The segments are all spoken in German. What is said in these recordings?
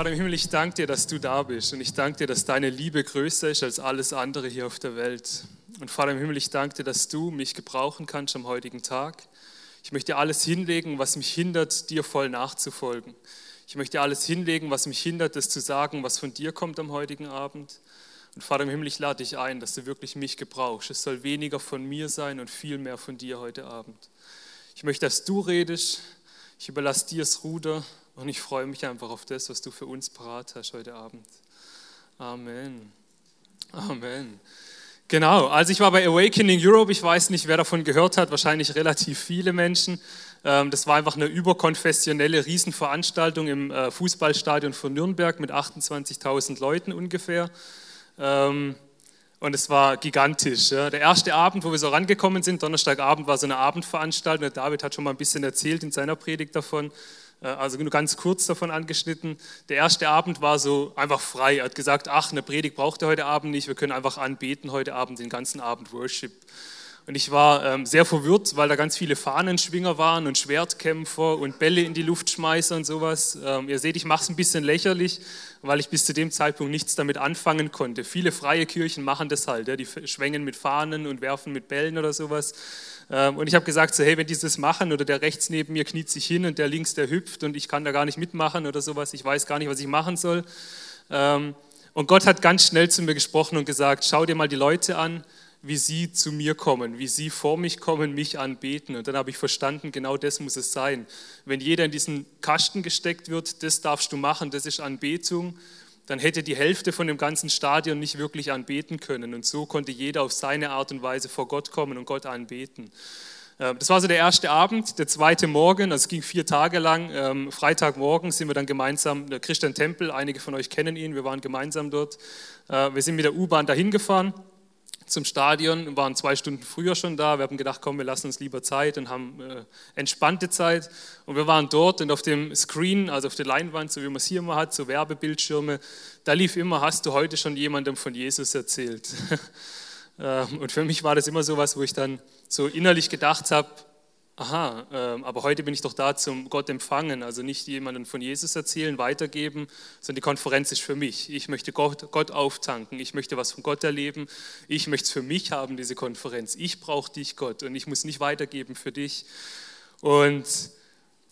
Vater im Himmel, ich danke dir, dass du da bist und ich danke dir, dass deine Liebe größer ist als alles andere hier auf der Welt. Und Vater im Himmel, ich danke dir, dass du mich gebrauchen kannst am heutigen Tag. Ich möchte alles hinlegen, was mich hindert, dir voll nachzufolgen. Ich möchte alles hinlegen, was mich hindert, das zu sagen, was von dir kommt am heutigen Abend. Und Vater im Himmel, ich lade dich ein, dass du wirklich mich gebrauchst. Es soll weniger von mir sein und viel mehr von dir heute Abend. Ich möchte, dass du redest. Ich überlasse dir das Ruder und ich freue mich einfach auf das, was du für uns parat hast heute Abend. Amen. Amen. Genau, also ich war bei Awakening Europe, ich weiß nicht, wer davon gehört hat, wahrscheinlich relativ viele Menschen. Ähm, das war einfach eine überkonfessionelle Riesenveranstaltung im äh, Fußballstadion von Nürnberg mit 28.000 Leuten ungefähr. Ähm, und es war gigantisch. Der erste Abend, wo wir so rangekommen sind, Donnerstagabend, war so eine Abendveranstaltung. Der David hat schon mal ein bisschen erzählt in seiner Predigt davon. Äh, also nur ganz kurz davon angeschnitten. Der erste Abend war so einfach frei. Er hat gesagt, ach, eine Predigt braucht er heute Abend nicht, wir können einfach anbeten heute Abend, den ganzen Abend Worship. Und ich war ähm, sehr verwirrt, weil da ganz viele Fahnenschwinger waren und Schwertkämpfer und Bälle in die Luft schmeißen und sowas. Ähm, ihr seht, ich mache es ein bisschen lächerlich, weil ich bis zu dem Zeitpunkt nichts damit anfangen konnte. Viele freie Kirchen machen das halt. Ja, die schwenken mit Fahnen und werfen mit Bällen oder sowas. Ähm, und ich habe gesagt, so, hey, wenn die das machen oder der rechts neben mir kniet sich hin und der links, der hüpft und ich kann da gar nicht mitmachen oder sowas, ich weiß gar nicht, was ich machen soll. Ähm, und Gott hat ganz schnell zu mir gesprochen und gesagt, schau dir mal die Leute an, wie sie zu mir kommen, wie sie vor mich kommen, mich anbeten. Und dann habe ich verstanden, genau das muss es sein. Wenn jeder in diesen Kasten gesteckt wird, das darfst du machen, das ist Anbetung dann hätte die Hälfte von dem ganzen Stadion nicht wirklich anbeten können. Und so konnte jeder auf seine Art und Weise vor Gott kommen und Gott anbeten. Ähm, das war so der erste Abend, der zweite Morgen, also es ging vier Tage lang. Ähm, Freitagmorgen sind wir dann gemeinsam, der Christian Tempel, einige von euch kennen ihn, wir waren gemeinsam dort. Äh, wir sind mit der U-Bahn dahin gefahren zum Stadion, waren zwei Stunden früher schon da. Wir haben gedacht, komm, wir lassen uns lieber Zeit und haben äh, entspannte Zeit. Und wir waren dort und auf dem Screen, also auf der Leinwand, so wie man es hier immer hat, so Werbebildschirme, da lief immer, hast du heute schon jemandem von Jesus erzählt? Ähm, und für mich war das immer so was, wo ich dann so innerlich gedacht habe, aha, ähm, aber heute bin ich doch da zum Gott empfangen, also nicht jemanden von Jesus erzählen, weitergeben, sondern die Konferenz ist für mich. Ich möchte Gott, Gott auftanken, ich möchte was von Gott erleben, ich möchte es für mich haben, diese Konferenz. Ich brauche dich, Gott, und ich muss nicht weitergeben für dich. Und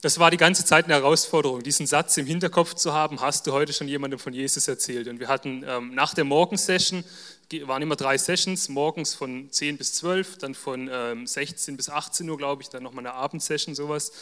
das war die ganze Zeit eine Herausforderung, diesen Satz im Hinterkopf zu haben, hast du heute schon jemandem von Jesus erzählt? Und wir hatten ähm, nach der Morgensession waren immer drei Sessions, morgens von 10 bis 12, dann von ähm, 16 bis 18 Uhr, glaube ich, dann nochmal eine Abendsession, sowas.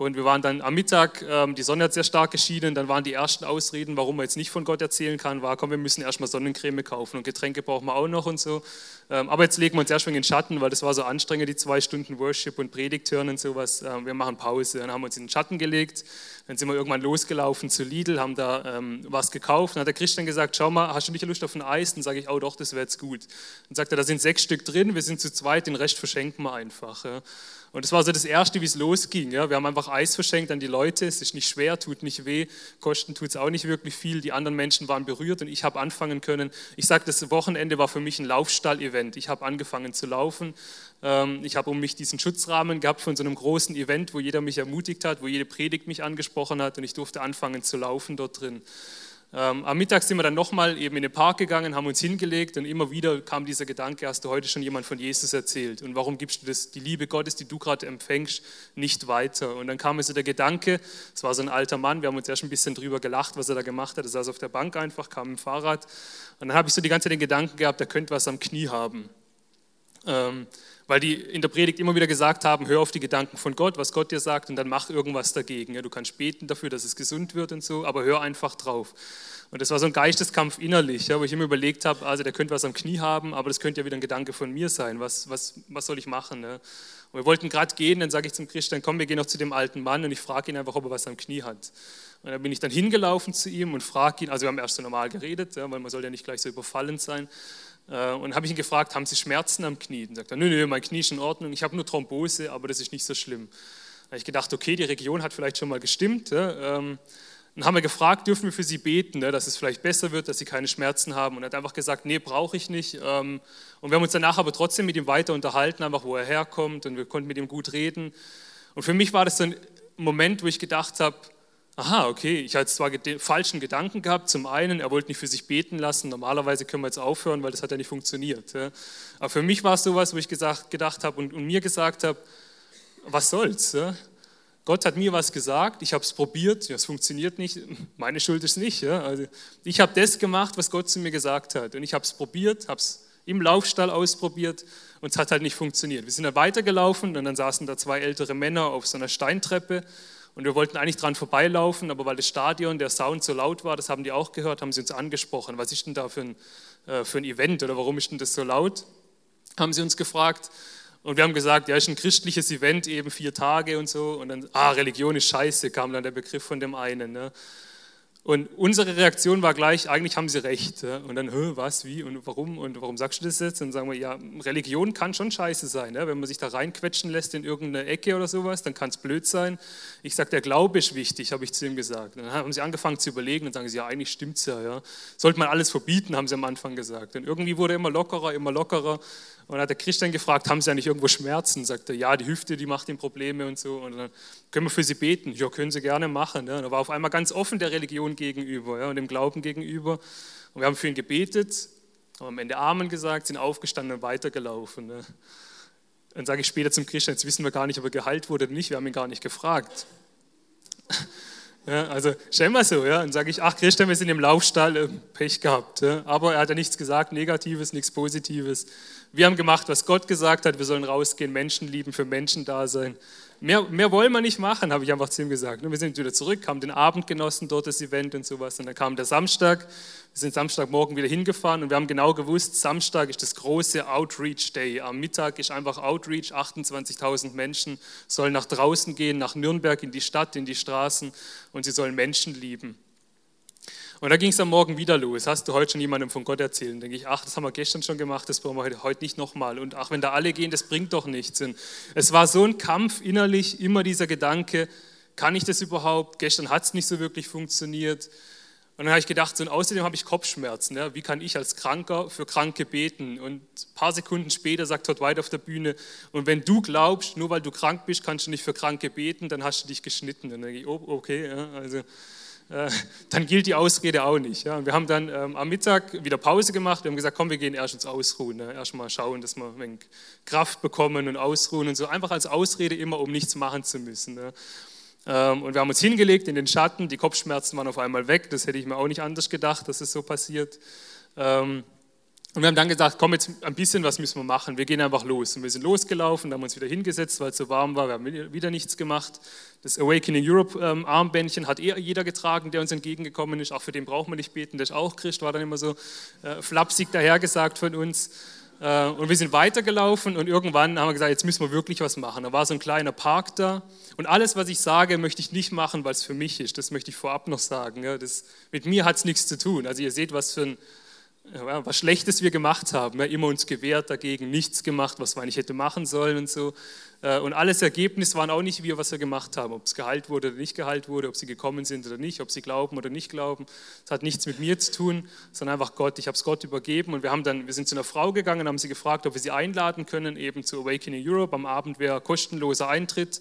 Und wir waren dann am Mittag, ähm, die Sonne hat sehr stark geschienen, dann waren die ersten Ausreden, warum man jetzt nicht von Gott erzählen kann, war, komm, wir müssen erstmal Sonnencreme kaufen und Getränke brauchen wir auch noch und so. Ähm, aber jetzt legen wir uns erstmal in den Schatten, weil das war so anstrengend, die zwei Stunden Worship und Predigt hören und sowas. Ähm, wir machen Pause. Dann haben wir uns in den Schatten gelegt, dann sind wir irgendwann losgelaufen zu Lidl, haben da was gekauft. Dann hat der Christian gesagt, schau mal, hast du nicht Lust auf ein Eis? Dann sage ich, oh doch, das wäre jetzt gut. Dann sagt er, da sind sechs Stück drin, wir sind zu zweit, den Rest verschenken wir einfach. Und das war so das Erste, wie es losging. Ja. Wir haben einfach Eis verschenkt an die Leute. Es ist nicht schwer, tut nicht weh, Kosten tut es auch nicht wirklich viel. Die anderen Menschen waren berührt und ich habe anfangen können. Ich sage, das Wochenende war für mich ein Laufstall-Event. Ich habe angefangen zu laufen. Ähm, ich habe um mich diesen Schutzrahmen gehabt von so einem großen Event, wo jeder mich ermutigt hat, wo jede Predigt mich angesprochen hat und ich durfte anfangen zu laufen dort drin. Ähm, am Mittag sind wir dann nochmal eben in den Park gegangen, haben uns hingelegt und immer wieder kam dieser Gedanke, hast du heute schon jemand von Jesus erzählt und warum gibst du das, die Liebe Gottes, die du gerade empfängst, nicht weiter? Und dann kam mir so der Gedanke, es war so ein alter Mann, wir haben uns erst ein bisschen drüber gelacht, was er da gemacht hat, er saß auf der Bank einfach, kam im Fahrrad und dann habe ich so die ganze Zeit den Gedanken gehabt, er könnte was am Knie haben. Ähm, weil die in der Predigt immer wieder gesagt haben, hör auf die Gedanken von Gott, was Gott dir sagt und dann mach irgendwas dagegen. Ja, du kannst beten dafür, dass es gesund wird und so, aber hör einfach drauf. Und das war so ein Geisteskampf innerlich, ja, wo ich immer überlegt habe, also der könnte was am Knie haben, aber das könnte ja wieder ein Gedanke von mir sein. Was, was, was soll ich machen? Ne? Und wir wollten gerade gehen, dann sage ich zum Christian, komm, wir gehen noch zu dem alten Mann und ich frage ihn einfach, ob er was am Knie hat. Und dann bin ich dann hingelaufen zu ihm und frage ihn, also wir haben erst so normal geredet, ja, weil man soll ja nicht gleich so überfallend sein. Äh, und habe ich ihn gefragt, haben Sie Schmerzen am Knie? Und sagt er, nö, nö, mein Knie ist in Ordnung, ich habe nur Thrombose, aber das ist nicht so schlimm. Da habe ich gedacht, okay, die Region hat vielleicht schon mal gestimmt. Ähm, dann haben wir gefragt, dürfen wir für Sie beten, ne, dass es vielleicht besser wird, dass Sie keine Schmerzen haben. Und er hat einfach gesagt, nee, brauche ich nicht. Ähm, und wir haben uns danach aber trotzdem mit ihm weiter unterhalten, einfach wo er herkommt und wir konnten mit ihm gut reden. Und für mich war das so ein Moment, wo ich gedacht habe, aha, okay, ich hatte zwar falschen Gedanken gehabt, zum einen, er wollte nicht für sich beten lassen, normalerweise können wir jetzt aufhören, weil das hat ja nicht funktioniert. Ja. Aber für mich war es sowas, wo ich gesagt, gedacht habe und, und, mir gesagt habe, was soll's? Ja. Gott hat mir was gesagt, ich habe es probiert, ja, es funktioniert nicht, meine Schuld ist nicht. Ja. Also ich habe das gemacht, was Gott zu mir gesagt hat und ich habe es probiert, habe es im Laufstall ausprobiert und es hat halt nicht funktioniert. Wir sind dann weitergelaufen und dann saßen da zwei ältere Männer auf so einer Steintreppe und wir wollten eigentlich dran vorbeilaufen, aber weil das Stadion, der Sound so laut war, das haben die auch gehört, haben sie uns angesprochen. Was ist denn da für ein, äh, für ein Event oder warum ist denn das so laut? Haben sie uns gefragt. Und wir haben gesagt, ja, ist ein christliches Event, eben vier Tage und so. Und dann, ah, Religion ist scheiße, kam dann der Begriff von dem einen. Ne? Und unsere Reaktion war gleich, eigentlich haben sie recht. Und dann, was, wie und warum und warum sagst du das jetzt? Und dann sagen wir, ja, Religion kann schon scheiße sein. Wenn man sich da reinquetschen lässt in irgendeine Ecke oder sowas, dann kann es blöd sein. Ich sage, der Glaube ist wichtig, habe ich zu ihm gesagt. Und dann haben sie angefangen zu überlegen und sagen sie, ja, eigentlich stimmt es ja, ja. Sollte man alles verbieten, haben sie am Anfang gesagt. Und irgendwie wurde er immer lockerer, immer lockerer. Und dann hat der Christian gefragt, haben Sie ja nicht irgendwo Schmerzen? Sagt er, ja, die Hüfte, die macht ihm Probleme und so. Und dann können wir für Sie beten. Ja, können Sie gerne machen. Ja. Und er war auf einmal ganz offen der Religion gegenüber ja, und dem Glauben gegenüber. Und wir haben für ihn gebetet, haben am Ende Amen gesagt, sind aufgestanden und weitergelaufen. Ja. Dann sage ich später zum Christian, jetzt wissen wir gar nicht, ob er geheilt wurde oder nicht, wir haben ihn gar nicht gefragt. Ja, also stell mal so, ja, dann sage ich, ach Christian, wir sind im Laufstall, äh, Pech gehabt. Ja. Aber er hat ja nichts gesagt, Negatives, nichts Positives. Wir haben gemacht, was Gott gesagt hat, wir sollen rausgehen, Menschen lieben, für Menschen da sein. Mehr, mehr wollen wir nicht machen, habe ich einfach zu ihm gesagt. Wir sind wieder zurück, haben den Abend genossen, dort das Event und sowas. Und dann kam der Samstag, wir sind Samstagmorgen wieder hingefahren und wir haben genau gewusst, Samstag ist das große Outreach Day. Am Mittag ist einfach Outreach, 28.000 Menschen sollen nach draußen gehen, nach Nürnberg, in die Stadt, in die Straßen und sie sollen Menschen lieben. Und da ging es am Morgen wieder los. Hast du heute schon jemandem von Gott erzählt? Dann denke ich, ach, das haben wir gestern schon gemacht, das brauchen wir heute nicht nochmal. Und ach, wenn da alle gehen, das bringt doch nichts. Und es war so ein Kampf innerlich, immer dieser Gedanke, kann ich das überhaupt? Gestern hat es nicht so wirklich funktioniert. Und dann habe ich gedacht, so, und außerdem habe ich Kopfschmerzen. Ja? Wie kann ich als Kranker für Kranke beten? Und ein paar Sekunden später sagt Todd White auf der Bühne, und wenn du glaubst, nur weil du krank bist, kannst du nicht für Kranke beten, dann hast du dich geschnitten. Und dann denke ich, oh, okay, ja, also dann gilt die Ausrede auch nicht. Ja. wir haben dann ähm, am Mittag wieder Pause gemacht. Wir haben gesagt, komm, wir gehen erst ins Ausruhen. Ne. Erst mal schauen, dass wir ein Kraft bekommen und ausruhen und so. Einfach als Ausrede immer, um nichts machen zu müssen. Ne. Ähm, und wir haben uns hingelegt in den Schatten. Die Kopfschmerzen waren auf einmal weg. Das hätte ich mir auch nicht anders gedacht, dass es so passiert. Ähm, und wir haben dann gesagt, komm, jetzt ein bisschen was müssen wir machen. Wir gehen einfach los. Und wir sind losgelaufen, haben uns wieder hingesetzt, weil es so warm war. Wir haben wieder nichts gemacht. Das Awakening Europe ähm, Armbändchen hat eher jeder getragen, der uns entgegengekommen ist. Auch für den braucht man nicht beten, der ist auch Christ, war dann immer so äh, flapsig dahergesagt von uns. Äh, und wir sind weitergelaufen und irgendwann haben wir gesagt, jetzt müssen wir wirklich was machen. Da war so ein kleiner Park da. Und alles, was ich sage, möchte ich nicht machen, weil es für mich ist. Das möchte ich vorab noch sagen. Ja, das, mit mir hat es nichts zu tun. Also ihr seht, was für ein was Schlechtes wir gemacht haben, ja, immer uns gewehrt dagegen, nichts gemacht, was man nicht hätte machen sollen und so. Äh, und alles Ergebnis waren auch nicht wir, was wir gemacht haben, ob es geheilt wurde oder nicht geheilt wurde, ob sie gekommen sind oder nicht, ob sie glauben oder nicht glauben. Das hat nichts mit mir zu tun, sondern einfach Gott. Ich habe es Gott übergeben und wir haben dann, wir sind zu einer Frau gegangen, haben sie gefragt, ob wir sie einladen können, eben zu Awakening Europe. Am Abend wäre kostenloser Eintritt.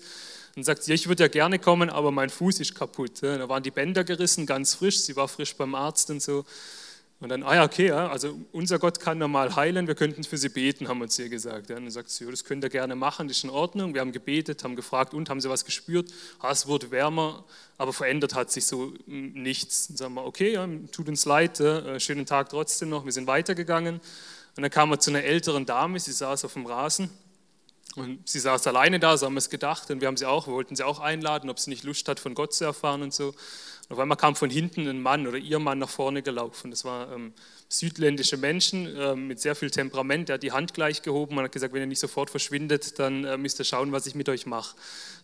Und sagt sie, ja, ich würde ja gerne kommen, aber mein Fuß ist kaputt. Da waren die Bänder gerissen, ganz frisch. Sie war frisch beim Arzt und so. Und dann, ah ja, okay, ja, also unser Gott kann normal heilen, wir könnten für sie beten, haben uns ihr gesagt. Ja. Und dann sagt sie, ja, das könnt ihr gerne machen, das ist in Ordnung. Wir haben gebetet, haben gefragt, und haben sie was gespürt? Ah, es wurde wärmer, aber verändert hat sich so nichts. Dann sagen wir, okay, ja, tut uns leid, äh, schönen Tag trotzdem noch. Wir sind weitergegangen. Und dann kamen wir zu einer älteren Dame, sie saß auf dem Rasen. Und sie saß alleine da, so haben wir es gedacht. Und wir haben sie auch, wir wollten sie auch einladen, ob sie nicht Lust hat, von Gott zu erfahren und so. Auf einmal kam von hinten ein Mann oder ihr Mann nach vorne gelaufen. Das war ähm, südländische Menschen ähm, mit sehr viel Temperament. Der hat die Hand gleich gehoben und hat gesagt, wenn ihr nicht sofort verschwindet, dann äh, müsst ihr schauen, was ich mit euch mache.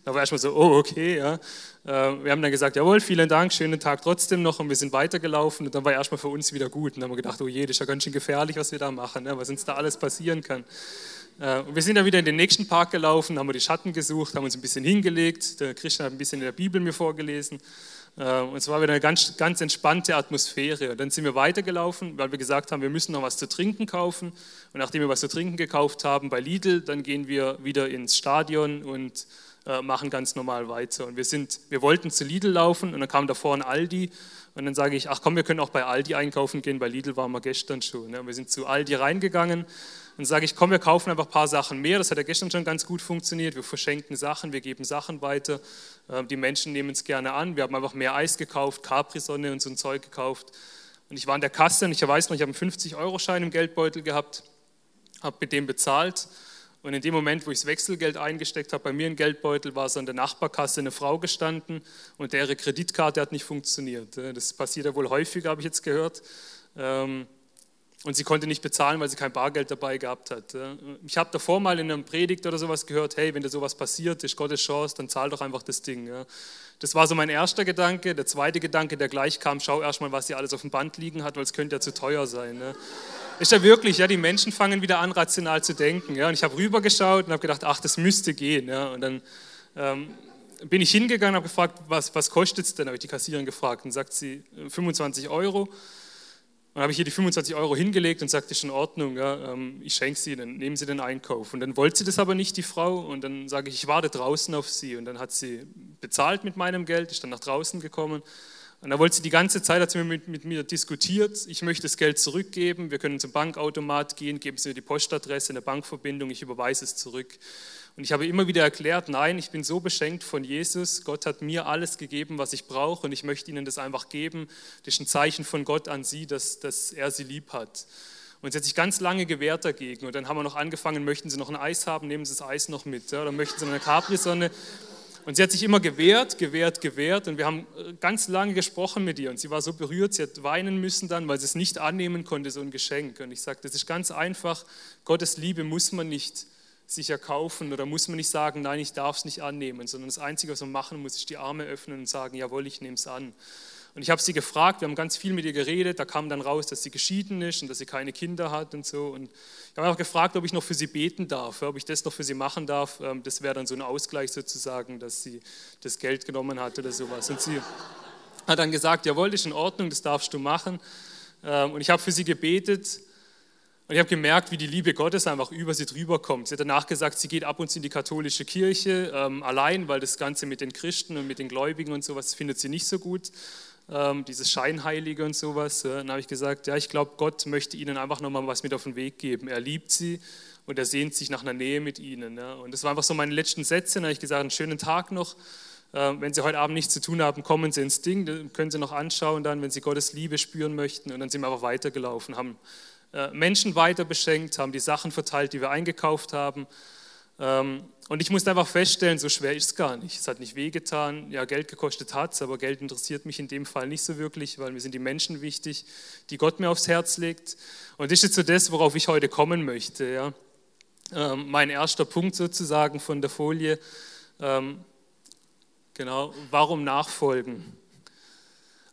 Da war erstmal so, oh, okay. Ja. Äh, wir haben dann gesagt, jawohl, vielen Dank, schönen Tag trotzdem noch. Und wir sind weitergelaufen und dann war erstmal für uns wieder gut. Und dann haben wir gedacht, oh je, das ist ja ganz schön gefährlich, was wir da machen, ne? was uns da alles passieren kann. Äh, und wir sind dann wieder in den nächsten Park gelaufen, haben wir die Schatten gesucht, haben uns ein bisschen hingelegt. Der Christian hat ein bisschen in der Bibel mir vorgelesen. Äh, und es war wieder eine ganz, ganz entspannte Atmosphäre. Und dann sind wir weitergelaufen, weil wir gesagt haben, wir müssen noch was zu trinken kaufen. Und nachdem wir was zu trinken gekauft haben bei Lidl, dann gehen wir wieder ins Stadion und äh, machen ganz normal weiter. Und wir, sind, wir wollten zu Lidl laufen und dann kam davor ein Aldi und dann sage ich, ach komm, wir können auch bei Aldi einkaufen gehen, bei Lidl waren wir gestern schon. Ne? Wir sind zu Aldi reingegangen und sage ich, komm, wir kaufen einfach ein paar Sachen mehr. Das hat ja gestern schon ganz gut funktioniert. Wir verschenken Sachen, wir geben Sachen weiter. Ähm, die Menschen nehmen es gerne an. Wir haben einfach mehr Eis gekauft, Capri-Sonne und so ein Zeug gekauft. Und ich war an der Kasse und ich weiß noch, ich habe einen 50-Euro-Schein im Geldbeutel gehabt, habe mit dem bezahlt. Und in dem Moment, wo ich das Wechselgeld eingesteckt habe, bei mir im Geldbeutel, war so an der Nachbarkasse eine Frau gestanden und deren Kreditkarte hat nicht funktioniert. Das passiert ja wohl häufiger, habe ich jetzt gehört. Ähm, und sie konnte nicht bezahlen, weil sie kein Bargeld dabei gehabt hat. Ich habe davor mal in einer Predigt oder sowas gehört, hey, wenn dir sowas passiert, ist Gottes Chance, dann zahl doch einfach das Ding. Das war so mein erster Gedanke. Der zweite Gedanke, der gleich kam, schau erstmal, was sie alles auf dem Band liegen hat, weil es könnte ja zu teuer sein. Ist ja wirklich, ja, die Menschen fangen wieder an, rational zu denken. Und ich habe rübergeschaut und habe gedacht, ach, das müsste gehen. Und dann ähm, bin ich hingegangen und habe gefragt, was, was kostet es denn? Habe ich die Kassiererin gefragt und sagt sie 25 Euro. Dann habe ich hier die 25 Euro hingelegt und sagte, ist in Ordnung, ja, ähm, ich schenke sie, dann nehmen Sie den Einkauf. Und dann wollte sie das aber nicht, die Frau. Und dann sage ich, ich warte draußen auf Sie. Und dann hat sie bezahlt mit meinem Geld, ist dann nach draußen gekommen. Und da wollte sie die ganze Zeit, hat sie mit, mit, mir diskutiert, ich möchte das Geld zurückgeben, wir können zum Bankautomat gehen, geben Sie mir die Postadresse, eine Bankverbindung, ich überweise es zurück. Und ich habe immer wieder erklärt, nein, ich bin so beschenkt von Jesus, Gott hat mir alles gegeben, was ich brauche und ich möchte Ihnen das einfach geben. Das ist ein Zeichen von Gott an Sie, dass, dass er Sie lieb hat. Und sie hat sich ganz lange gewehrt dagegen. Und dann haben wir noch angefangen, möchten Sie noch ein Eis haben, nehmen Sie das Eis noch mit. Oder möchten Sie noch eine Capri-Sonne? Und sie hat sich immer gewehrt, gewehrt, gewehrt. Und wir haben äh, ganz lange gesprochen mit ihr. Und sie war so berührt, sie hat weinen müssen dann, weil sie es nicht annehmen konnte, so ein Geschenk. Und ich sagte, das ist ganz einfach. Gottes Liebe muss man nicht sich erkaufen oder muss man nicht sagen, nein, ich darf es nicht annehmen, sondern das Einzige, was man machen muss, ist die Arme öffnen und sagen, jawohl, ich nehme es an. Und ich habe sie gefragt, wir haben ganz viel mit ihr geredet, da kam dann raus, dass sie geschieden ist und dass sie keine Kinder hat und so. Und ich habe auch gefragt, ob ich noch für sie beten darf, ob ich das noch für sie machen darf. Ähm, das wäre dann so ein Ausgleich sozusagen, dass sie das Geld genommen hat oder sowas. Und sie hat dann gesagt, jawohl, ist in Ordnung, das darfst du machen. Ähm, und ich habe für sie gebetet und ich habe gemerkt, wie die Liebe Gottes einfach über sie drüber kommt. Sie hat danach gesagt, sie geht ab und zu in die katholische Kirche ähm, allein, weil das Ganze mit den Christen und mit den Gläubigen und sowas findet sie nicht so gut ähm, dieses Scheinheilige und sowas. Dann habe ich gesagt, ja, ich glaube, Gott möchte ihnen einfach nochmal was mit auf den Weg geben. Er liebt sie und er sehnt sich nach einer Nähe mit ihnen. Ja. Und das waren einfach so meine letzten Sätze. Dann habe ich gesagt, einen schönen Tag noch. Ähm, wenn Sie heute Abend nichts zu tun haben, kommen Sie ins Ding, dann können Sie noch anschauen dann, wenn Sie Gottes Liebe spüren möchten. Und dann sind wir einfach weitergelaufen, haben Menschen weiter beschenkt, haben die Sachen verteilt, die wir eingekauft haben. Ähm, und ich musste einfach feststellen, so schwer ist es gar nicht. Es hat nicht wehgetan. Ja, Geld gekostet hat es, aber Geld interessiert mich in dem Fall nicht so wirklich, weil mir sind die Menschen wichtig, die Gott mir aufs Herz legt. Und das ist jetzt so das, worauf ich heute kommen möchte. Ja. Ähm, mein erster Punkt sozusagen von der Folie. Ähm, genau, warum nachfolgen?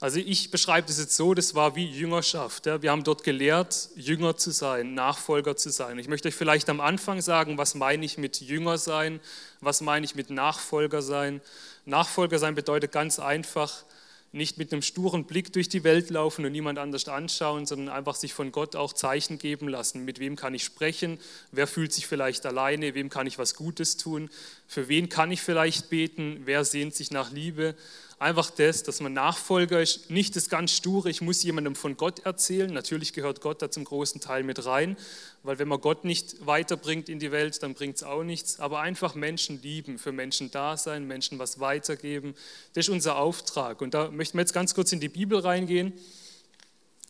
Also ich beschreibe das jetzt so, das war wie Jüngerschaft. Wir haben dort gelehrt, Jünger zu sein, Nachfolger zu sein. Ich möchte euch vielleicht am Anfang sagen, was meine ich mit Jünger sein, was meine ich mit Nachfolger sein. Nachfolger sein bedeutet ganz einfach, nicht mit einem sturen Blick durch die Welt laufen und niemand anders anschauen, sondern einfach sich von Gott auch Zeichen geben lassen. Mit wem kann ich sprechen? Wer fühlt sich vielleicht alleine? Wem kann ich was Gutes tun? Für wen kann ich vielleicht beten? Wer sehnt sich nach Liebe? Einfach das, dass man Nachfolger ist, nicht das ganz sture, ich muss jemandem von Gott erzählen. Natürlich gehört Gott da zum großen Teil mit rein, weil wenn man Gott nicht weiterbringt in die Welt, dann bringt es auch nichts. Aber einfach Menschen lieben, für Menschen da sein, Menschen was weitergeben, das ist unser Auftrag. Und da möchten wir jetzt ganz kurz in die Bibel reingehen.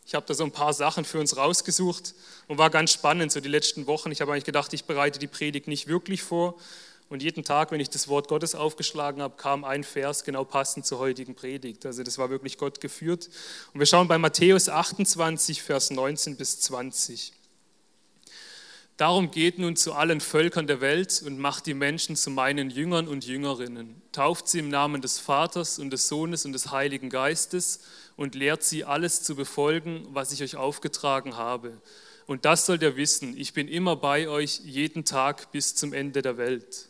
Ich habe da so ein paar Sachen für uns rausgesucht und war ganz spannend, so die letzten Wochen. Ich habe eigentlich gedacht, ich bereite die Predigt nicht wirklich vor, und jeden Tag, wenn ich das Wort Gottes aufgeschlagen habe, kam ein Vers genau passend zur heutigen Predigt. Also das war wirklich Gott geführt. Und wir schauen bei Matthäus 28, Vers 19 bis 20. Darum geht nun zu allen Völkern der Welt und macht die Menschen zu meinen Jüngern und Jüngerinnen. Tauft sie im Namen des Vaters und des Sohnes und des Heiligen Geistes und lehrt sie alles zu befolgen, was ich euch aufgetragen habe. Und das sollt ihr wissen, ich bin immer bei euch jeden Tag bis zum Ende der Welt.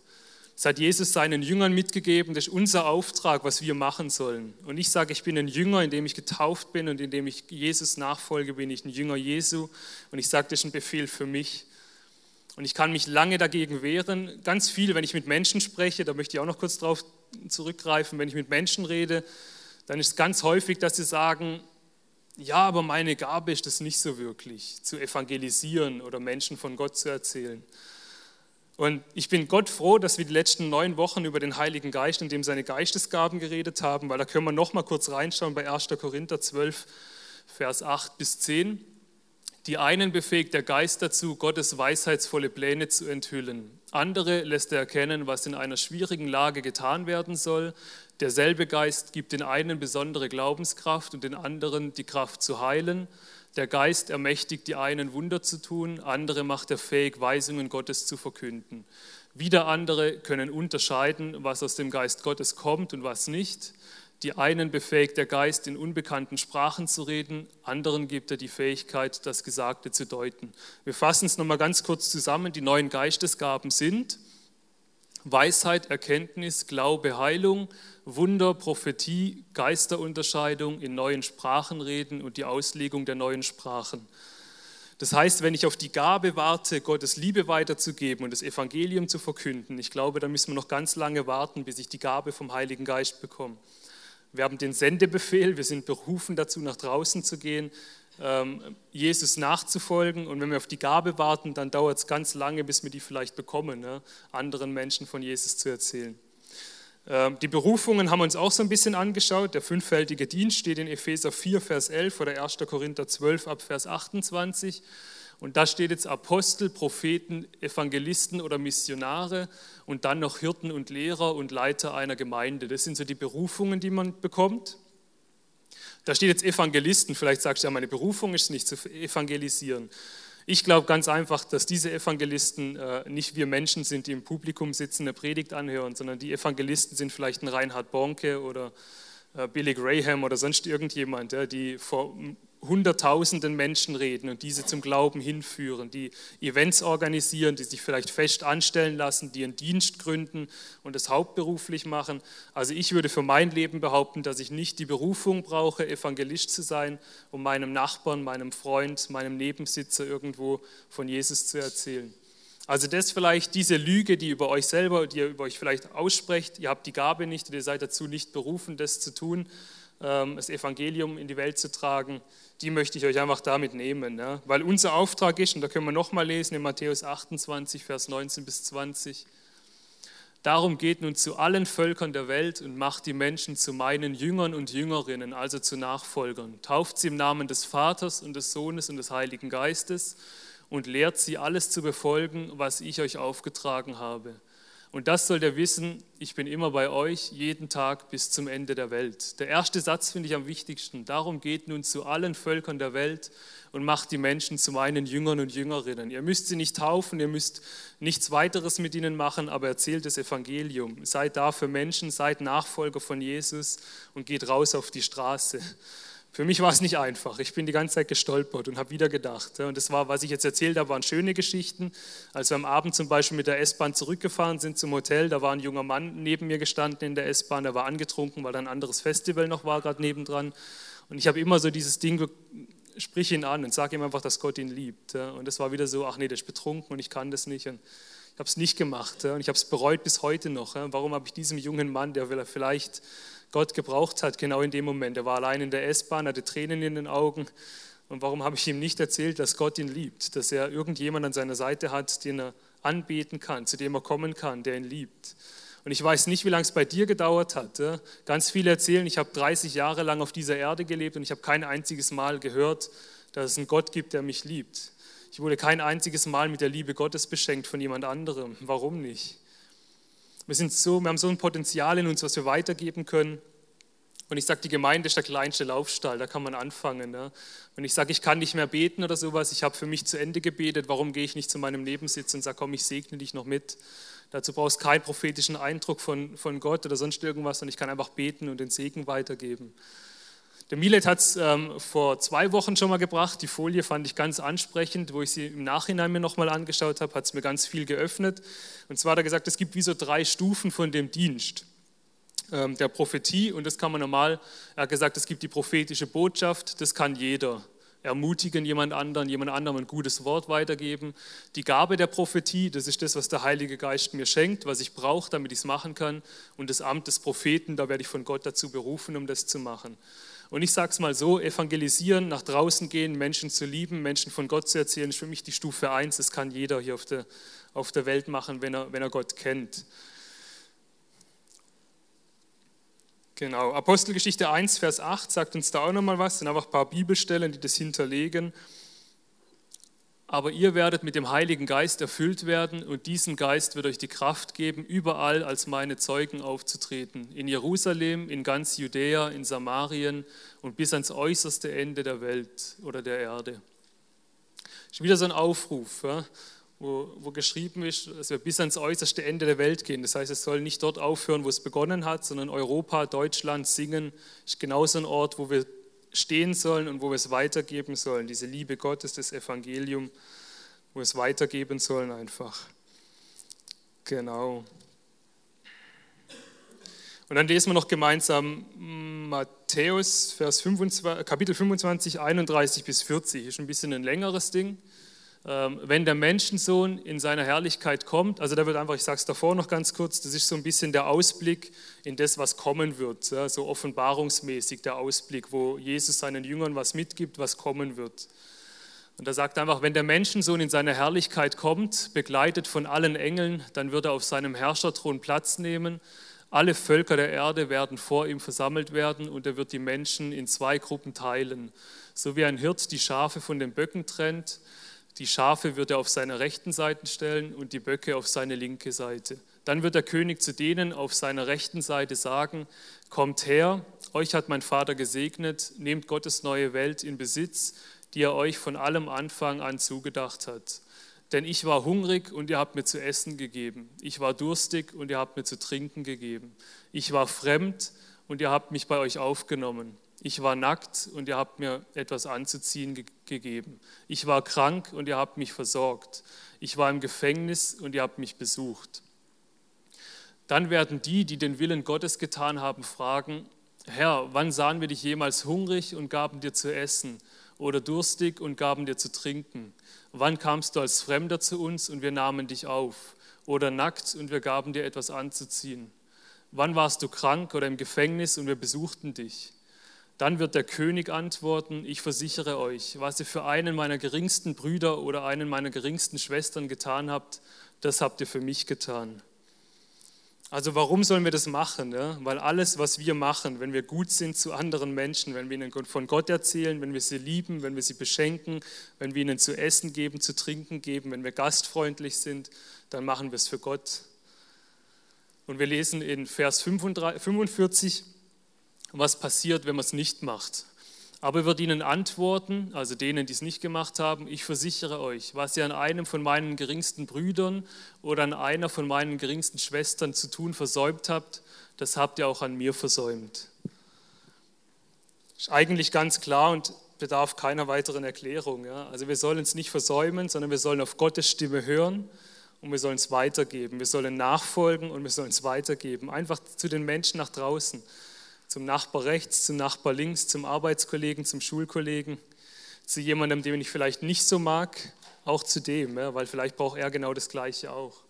Das hat Jesus seinen Jüngern mitgegeben. Das ist unser Auftrag, was wir machen sollen. Und ich sage, ich bin ein Jünger, indem ich getauft bin und indem ich Jesus nachfolge, bin ich ein Jünger Jesu. Und ich sage, das ist ein Befehl für mich. Und ich kann mich lange dagegen wehren. Ganz viel, wenn ich mit Menschen spreche, da möchte ich auch noch kurz darauf zurückgreifen, wenn ich mit Menschen rede, dann ist es ganz häufig, dass sie sagen, ja, aber meine Gabe ist es nicht so wirklich, zu evangelisieren oder Menschen von Gott zu erzählen. Und ich bin Gott froh, dass wir die letzten neun Wochen über den Heiligen Geist und dem seine Geistesgaben geredet haben, weil da können wir noch mal kurz reinschauen bei 1. Korinther 12, Vers 8 bis 10. Die einen befähigt der Geist dazu, Gottes weisheitsvolle Pläne zu enthüllen. Andere lässt er erkennen, was in einer schwierigen Lage getan werden soll. Derselbe Geist gibt den einen besondere Glaubenskraft und den anderen die Kraft zu heilen. Der Geist ermächtigt die einen Wunder zu tun, andere macht er fähig, Weisungen Gottes zu verkünden. Wieder andere können unterscheiden, was aus dem Geist Gottes kommt und was nicht. Die einen befähigt der Geist, in unbekannten Sprachen zu reden, anderen gibt er die Fähigkeit, das Gesagte zu deuten. Wir fassen es nochmal ganz kurz zusammen. Die neuen Geistesgaben sind Weisheit, Erkenntnis, Glaube, Heilung, Wunder, Prophetie, Geisterunterscheidung, in neuen Sprachen reden und die Auslegung der neuen Sprachen. Das heißt, wenn ich auf die Gabe warte, Gottes Liebe weiterzugeben und das Evangelium zu verkünden, ich glaube, da müssen wir noch ganz lange warten, bis ich die Gabe vom Heiligen Geist bekomme. Wir haben den Sendebefehl, wir sind berufen dazu, nach draußen zu gehen, Jesus nachzufolgen. Und wenn wir auf die Gabe warten, dann dauert es ganz lange, bis wir die vielleicht bekommen, ne? anderen Menschen von Jesus zu erzählen. Ähm, die Berufungen haben wir uns auch so ein bisschen angeschaut. Der fünffältige Dienst steht in Epheser 4, Vers 11 oder 1. Korinther 12 ab Vers 28. Und da steht jetzt Apostel, Propheten, Evangelisten oder Missionare und dann noch Hirten und Lehrer und Leiter einer Gemeinde. Das sind so die Berufungen, die man bekommt. Da steht jetzt Evangelisten. Vielleicht sagst du ja, meine Berufung ist nicht zu evangelisieren. Ich glaube ganz einfach, dass diese Evangelisten äh, nicht wir Menschen sind, die im Publikum sitzen, eine Predigt anhören, sondern die Evangelisten sind vielleicht ein Reinhard Bonke oder äh, Billy Graham oder sonst irgendjemand, ja, die vor hunderttausenden Menschen reden und diese zum Glauben hinführen, die Events organisieren, die sich vielleicht fest anstellen lassen, die einen Dienst gründen und es hauptberuflich machen. Also ich würde für mein Leben behaupten, dass ich nicht die Berufung brauche, Evangelist zu sein, um meinem Nachbarn, meinem Freund, meinem Nebensitzer irgendwo von Jesus zu erzählen. Also das vielleicht diese Lüge, die über euch selber, die ihr über euch vielleicht aussprecht, ihr habt die Gabe nicht und ihr seid dazu nicht berufen, das zu tun, das Evangelium in die Welt zu tragen, die möchte ich euch einfach damit nehmen. Ja? Weil unser Auftrag ist, und da können wir nochmal lesen in Matthäus 28, Vers 19 bis 20, Darum geht nun zu allen Völkern der Welt und macht die Menschen zu meinen Jüngern und Jüngerinnen, also zu Nachfolgern. Tauft sie im Namen des Vaters und des Sohnes und des Heiligen Geistes und lehrt sie alles zu befolgen, was ich euch aufgetragen habe. Und das soll der wissen, ich bin immer bei euch, jeden Tag bis zum Ende der Welt. Der erste Satz finde ich am wichtigsten. Darum geht nun zu allen Völkern der Welt und macht die Menschen zu meinen Jüngern und Jüngerinnen. Ihr müsst sie nicht taufen, ihr müsst nichts weiteres mit ihnen machen, aber erzählt das Evangelium. Seid da für Menschen, seid Nachfolger von Jesus und geht raus auf die Straße. Für mich war es nicht einfach. Ich bin die ganze Zeit gestolpert und habe wieder gedacht. Und das war, was ich jetzt erzählt habe, waren schöne Geschichten. Als wir am Abend zum Beispiel mit der S-Bahn zurückgefahren sind zum Hotel, da war ein junger Mann neben mir gestanden in der S-Bahn, der war angetrunken, weil da ein anderes Festival noch war, gerade nebendran. Und ich habe immer so dieses Ding, sprich ihn an und sag ihm einfach, dass Gott ihn liebt. Und das war wieder so, ach nee, der ist betrunken und ich kann das nicht. Und ich habe es nicht gemacht und ich habe es bereut bis heute noch. Warum habe ich diesem jungen Mann, der vielleicht Gott gebraucht hat, genau in dem Moment. Er war allein in der S-Bahn, hatte Tränen in den Augen. Und warum habe ich ihm nicht erzählt, dass Gott ihn liebt, dass er irgendjemand an seiner Seite hat, den er anbeten kann, zu dem er kommen kann, der ihn liebt. Und ich weiß nicht, wie lange es bei dir gedauert hat. Ganz viele erzählen, ich habe 30 Jahre lang auf dieser Erde gelebt und ich habe kein einziges Mal gehört, dass es einen Gott gibt, der mich liebt. Ich wurde kein einziges Mal mit der Liebe Gottes beschenkt von jemand anderem. Warum nicht? Wir, sind so, wir haben so ein Potenzial in uns, was wir weitergeben können. Und ich sage, die Gemeinde ist der kleinste Laufstall, da kann man anfangen. Ne? Und ich sage, ich kann nicht mehr beten oder sowas, ich habe für mich zu Ende gebetet, warum gehe ich nicht zu meinem Nebensitz und sage, komm, ich segne dich noch mit. Dazu brauchst du keinen prophetischen Eindruck von, von Gott oder sonst irgendwas, sondern ich kann einfach beten und den Segen weitergeben. Der Milet hat es ähm, vor zwei Wochen schon mal gebracht. Die Folie fand ich ganz ansprechend. Wo ich sie im Nachhinein mir nochmal angeschaut habe, hat es mir ganz viel geöffnet. Und zwar hat er gesagt, es gibt wie so drei Stufen von dem Dienst ähm, der Prophetie. Und das kann man normal, er hat gesagt, es gibt die prophetische Botschaft, das kann jeder. ermutigen jemand anderen, jemand anderem ein gutes Wort weitergeben. Die Gabe der Prophetie, das ist das, was der Heilige Geist mir schenkt, was ich brauche, damit ich es machen kann. Und das Amt des Propheten, da werde ich von Gott dazu berufen, um das zu machen. Und ich sage es mal so, evangelisieren, nach draußen gehen, Menschen zu lieben, Menschen von Gott zu erzählen, ist für mich die Stufe 1. Das kann jeder hier auf der, auf der Welt machen, wenn er, wenn er Gott kennt. Genau, Apostelgeschichte 1, Vers 8 sagt uns da auch nochmal was, das sind einfach ein paar Bibelstellen, die das hinterlegen. Aber ihr werdet mit dem Heiligen Geist erfüllt werden und diesen Geist wird euch die Kraft geben, überall als meine Zeugen aufzutreten. In Jerusalem, in ganz Judäa, in Samarien und bis ans äußerste Ende der Welt oder der Erde. Ist wieder so ein Aufruf. Wo, wo geschrieben ist, dass wir bis ans äußerste Ende der Welt gehen. Das heißt, es soll nicht dort aufhören, wo es begonnen hat, sondern Europa, Deutschland, Singen ist genauso ein Ort, wo wir stehen sollen und wo wir es weitergeben sollen. Diese Liebe Gottes, das Evangelium, wo wir es weitergeben sollen einfach. Genau. Und dann lesen wir noch gemeinsam Matthäus, Vers 25, Kapitel 25, 31 bis 40. Ist ein bisschen ein längeres Ding. Ähm, wenn der Menschensohn in seiner Herrlichkeit kommt, also da wird einfach, ich sage es davor noch ganz kurz, das ist so ein bisschen der Ausblick in das, was kommen wird, so offenbarungsmäßig der Ausblick, wo Jesus seinen Jüngern was mitgibt, was kommen wird. Und er sagt einfach, wenn der Menschensohn in seiner Herrlichkeit kommt, begleitet von allen Engeln, dann wird er auf seinem Herrscherthron Platz nehmen. Alle Völker der Erde werden vor ihm versammelt werden und er wird die Menschen in zwei Gruppen teilen. So wie ein Hirt die Schafe von den Böcken trennt, die Schafe wird er auf seine rechten Seite stellen und die Böcke auf seine linke Seite. Dann wird der König zu denen auf seiner rechten Seite sagen, kommt her, euch hat mein Vater gesegnet, nehmt Gottes neue Welt in Besitz, die er euch von allem Anfang an zugedacht hat. Denn ich war hungrig und ihr habt mir zu essen gegeben. Ich war durstig und ihr habt mir zu trinken gegeben. Ich war fremd und ihr habt mich bei euch aufgenommen. Ich war nackt und ihr habt mir etwas anzuziehen ge gegeben. Ich war krank und ihr habt mich versorgt. Ich war im Gefängnis und ihr habt mich besucht. Dann werden die, die den Willen Gottes getan haben, fragen, Herr, wann sahen wir dich jemals hungrig und gaben dir zu essen oder durstig und gaben dir zu trinken? Wann kamst du als Fremder zu uns und wir nahmen dich auf oder nackt und wir gaben dir etwas anzuziehen? Wann warst du krank oder im Gefängnis und wir besuchten dich? Dann wird der König antworten, ich versichere euch, was ihr für einen meiner geringsten Brüder oder einen meiner geringsten Schwestern getan habt, das habt ihr für mich getan. Also warum sollen wir das machen? Ja? Weil alles, was wir machen, wenn wir gut sind zu anderen Menschen, wenn wir ihnen von Gott erzählen, wenn wir sie lieben, wenn wir sie beschenken, wenn wir ihnen zu essen geben, zu trinken geben, wenn wir gastfreundlich sind, dann machen wir es für Gott. Und wir lesen in Vers 45, was passiert, wenn man es nicht macht. Aber er wird ihnen antworten, also denen, die es nicht gemacht haben, ich versichere euch, was ihr an einem von meinen geringsten Brüdern oder an einer von meinen geringsten Schwestern zu tun versäumt habt, das habt ihr auch an mir versäumt. Ist eigentlich ganz klar und bedarf keiner weiteren Erklärung. Ja? Also wir sollen es nicht versäumen, sondern wir sollen auf Gottes Stimme hören und wir sollen es weitergeben. Wir sollen nachfolgen und wir sollen es weitergeben. Einfach zu den Menschen nach draußen zum Nachbar rechts, zum Nachbar links, zum Arbeitskollegen, zum Schulkollegen, zu jemandem, den ich vielleicht nicht so mag, auch zu dem, ja, weil vielleicht braucht er genau das Gleiche auch.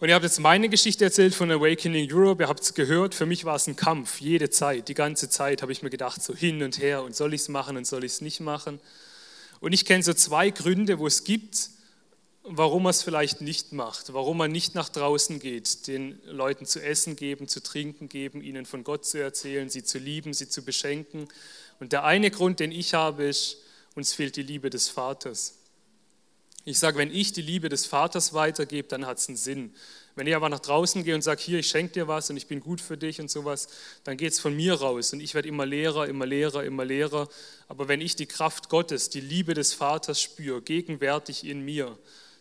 Und ihr habt jetzt meine Geschichte erzählt von Awakening Europe, ihr habt es gehört, für mich war es ein Kampf, jede Zeit, die ganze Zeit habe ich mir gedacht, so hin und her und soll ich es machen und soll ich es nicht machen. Und ich kenne so zwei Gründe, wo es gibt, warum er es vielleicht nicht macht, warum er nicht nach draußen geht, den Leuten zu essen geben, zu trinken geben, ihnen von Gott zu erzählen, sie zu lieben, sie zu beschenken. Und der eine Grund, den ich habe, ist, uns fehlt die Liebe des Vaters. Ich sage, wenn ich die Liebe des Vaters weitergebe, dann hat es einen Sinn. Wenn ich aber nach draußen gehe und sage, hier, ich schenke dir was und ich bin gut für dich und sowas, dann geht es von mir raus und ich werde immer leerer, immer leerer, immer leerer. Aber wenn ich die Kraft Gottes, die Liebe des Vaters spüre, gegenwärtig in mir,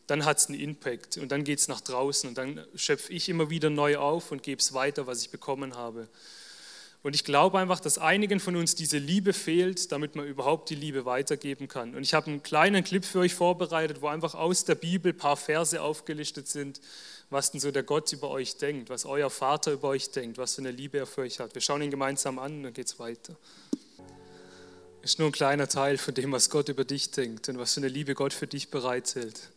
dann hat es einen Impact und dann geht es nach draußen und dann schöpfe ich immer wieder neu auf und gebe es weiter, was ich bekommen habe. Und ich glaube einfach, dass einigen von uns diese Liebe fehlt, damit man überhaupt die Liebe weitergeben kann. Und ich habe einen kleinen Clip für euch vorbereitet, wo einfach aus der Bibel ein paar Verse aufgelistet sind, was denn so der Gott über euch denkt, was euer Vater über euch denkt, was für eine Liebe er für euch hat. Wir schauen ihn gemeinsam an und dann geht es weiter. Ist nur ein kleiner Teil von dem, was Gott über dich denkt und was für eine Liebe Gott für dich bereithält.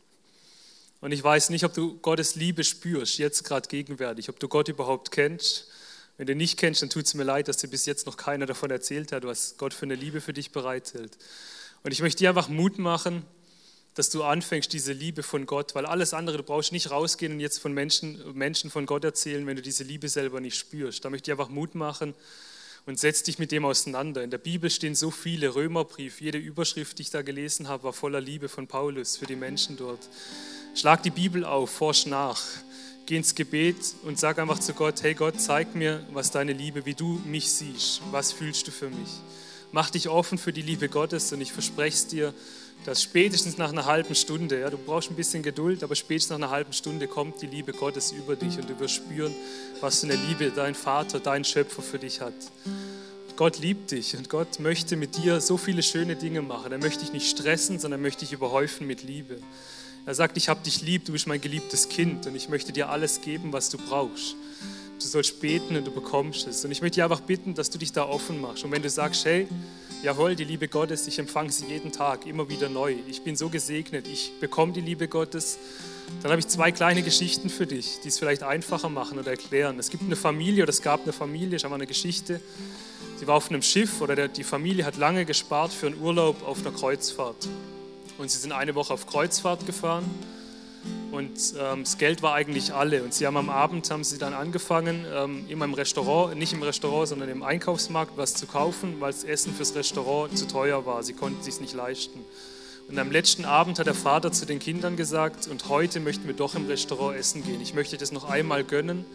Und ich weiß nicht, ob du Gottes Liebe spürst, jetzt gerade gegenwärtig, ob du Gott überhaupt kennst. Wenn du nicht kennst, dann tut es mir leid, dass dir bis jetzt noch keiner davon erzählt hat, was Gott für eine Liebe für dich bereithält. Und ich möchte dir einfach Mut machen, dass du anfängst, diese Liebe von Gott, weil alles andere, du brauchst nicht rausgehen und jetzt von Menschen, Menschen von Gott erzählen, wenn du diese Liebe selber nicht spürst. Da möchte ich einfach Mut machen und setz dich mit dem auseinander. In der Bibel stehen so viele Römerbrief, jede Überschrift, die ich da gelesen habe, war voller Liebe von Paulus für die Menschen dort. Schlag die Bibel auf, forsch nach, geh ins Gebet und sag einfach zu Gott, hey Gott, zeig mir, was deine Liebe, wie du mich siehst, was fühlst du für mich. Mach dich offen für die Liebe Gottes und ich verspreche es dir, dass spätestens nach einer halben Stunde, ja, du brauchst ein bisschen Geduld, aber spätestens nach einer halben Stunde kommt die Liebe Gottes über dich und du wirst spüren, was für eine Liebe dein Vater, dein Schöpfer für dich hat. Gott liebt dich und Gott möchte mit dir so viele schöne Dinge machen. Er möchte dich nicht stressen, sondern er möchte dich überhäufen mit Liebe. Er sagt, ich habe dich lieb, du bist mein geliebtes Kind und ich möchte dir alles geben, was du brauchst. Du sollst beten und du bekommst es. Und ich möchte dich einfach bitten, dass du dich da offen machst. Und wenn du sagst, hey, jawohl, die Liebe Gottes, ich empfange sie jeden Tag, immer wieder neu. Ich bin so gesegnet, ich bekomme die Liebe Gottes. Dann habe ich zwei kleine Geschichten für dich, die es vielleicht einfacher machen oder erklären. Es gibt eine Familie oder es gab eine Familie, ich habe eine Geschichte. Sie war auf einem Schiff oder die Familie hat lange gespart für einen Urlaub auf einer Kreuzfahrt. Und sie sind eine Woche auf Kreuzfahrt gefahren und ähm, das Geld war eigentlich alle. Und sie haben am Abend haben sie dann angefangen, ähm, immer im Restaurant, nicht im Restaurant, sondern im Einkaufsmarkt was zu kaufen, weil das Essen fürs Restaurant zu teuer war. Sie konnten sich nicht leisten. Und am letzten Abend hat der Vater zu den Kindern gesagt, und heute möchten wir doch im Restaurant essen gehen. Ich möchte das noch einmal gönnen.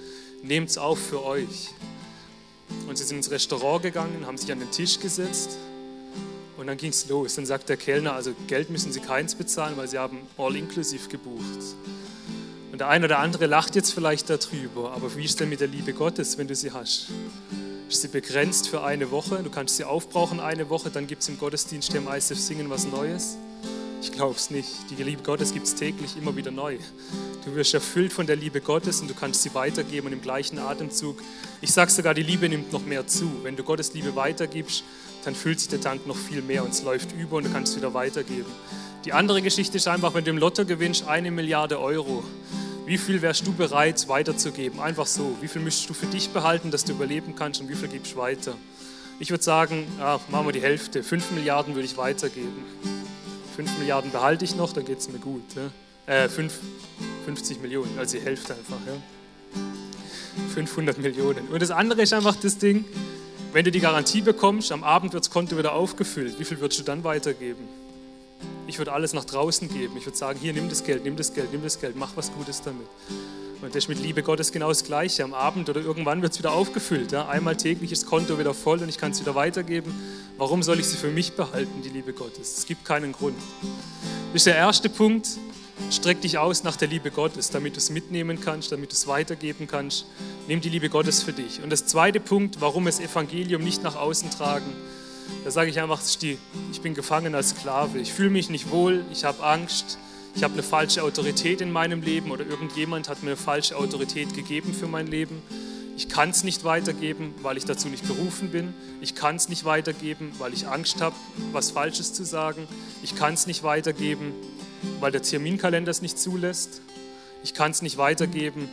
Nehmt es auf für euch. Und sie sind ins Restaurant gegangen, haben sich an den Tisch gesetzt und dann ging es los. Dann sagt der Kellner, also Geld müssen Sie keins bezahlen, weil Sie haben all-inclusive gebucht. Und der eine oder andere lacht jetzt vielleicht darüber, aber wie ist denn mit der Liebe Gottes, wenn du sie hast? Ist sie begrenzt für eine Woche? Du kannst sie aufbrauchen eine Woche, dann gibt es im Gottesdienst im ISF Singen was Neues. Ich glaube es nicht. Die Liebe Gottes gibt es täglich immer wieder neu. Du wirst erfüllt von der Liebe Gottes und du kannst sie weitergeben und im gleichen Atemzug. Ich sage sogar, die Liebe nimmt noch mehr zu. Wenn du Gottes Liebe weitergibst, dann füllt sich der Tank noch viel mehr und es läuft über und du kannst wieder weitergeben. Die andere Geschichte ist einfach, wenn du im Lotto gewinnst, eine Milliarde Euro. Wie viel wärst du bereit weiterzugeben? Einfach so. Wie viel müsstest du für dich behalten, dass du überleben kannst und wie viel gibst du weiter? Ich würde sagen, ja, machen wir die Hälfte. Fünf Milliarden würde ich weitergeben. 5 Milliarden behalte ich noch, dann geht es mir gut. Ja? Äh, 5, 50 Millionen, also die Hälfte einfach. Ja? 500 Millionen. Und das andere ist einfach das Ding, wenn du die Garantie bekommst, am Abend wird das Konto wieder aufgefüllt, wie viel würdest du dann weitergeben? Ich würde alles nach draußen geben. Ich würde sagen, hier, nimm das Geld, nimm das Geld, nimm das Geld, mach was Gutes damit. Und das ist mit Liebe Gottes genau das Gleiche. Am Abend oder irgendwann wird es wieder aufgefüllt. Ja? Einmal täglich ist das Konto wieder voll und ich kann es wieder weitergeben. Warum soll ich sie für mich behalten, die Liebe Gottes? Es gibt keinen Grund. Das ist der erste Punkt. Streck dich aus nach der Liebe Gottes, damit du es mitnehmen kannst, damit du es weitergeben kannst. Nimm die Liebe Gottes für dich. Und das zweite Punkt, warum es Evangelium nicht nach außen tragen, da sage ich einfach, ich bin gefangen als Sklave. Ich fühle mich nicht wohl, ich habe Angst, ich habe eine falsche Autorität in meinem Leben oder irgendjemand hat mir eine falsche Autorität gegeben für mein Leben. Ich kann es nicht weitergeben, weil ich dazu nicht berufen bin. Ich kann es nicht weitergeben, weil ich Angst habe, was Falsches zu sagen. Ich kann es nicht weitergeben, weil der Terminkalender es nicht zulässt. Ich kann es nicht weitergeben.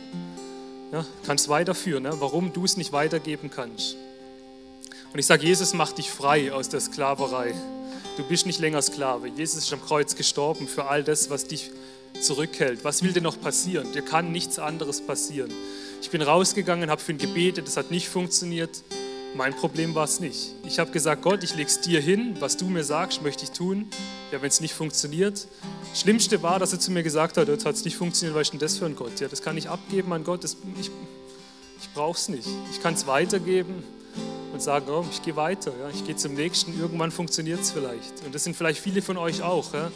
Ja, kann es weiterführen, ne? warum du es nicht weitergeben kannst. Und ich sage, Jesus macht dich frei aus der Sklaverei. Du bist nicht länger Sklave. Jesus ist am Kreuz gestorben für all das, was dich zurückhält. Was will dir noch passieren? Dir kann nichts anderes passieren. Ich bin rausgegangen, habe für ihn gebetet, das hat nicht funktioniert. Mein Problem war es nicht. Ich habe gesagt, Gott, ich lege es dir hin, was du mir sagst, möchte ich tun. Ja, wenn es nicht funktioniert. Schlimmste war, dass er zu mir gesagt hat, jetzt hat es nicht funktioniert, was ist denn das für ein Gott? Ja, das kann ich abgeben an Gott, das, ich, ich brauche es nicht. Ich kann es weitergeben und sagen, oh, ich gehe weiter, ja, ich gehe zum nächsten, irgendwann funktioniert es vielleicht. Und das sind vielleicht viele von euch auch, ja,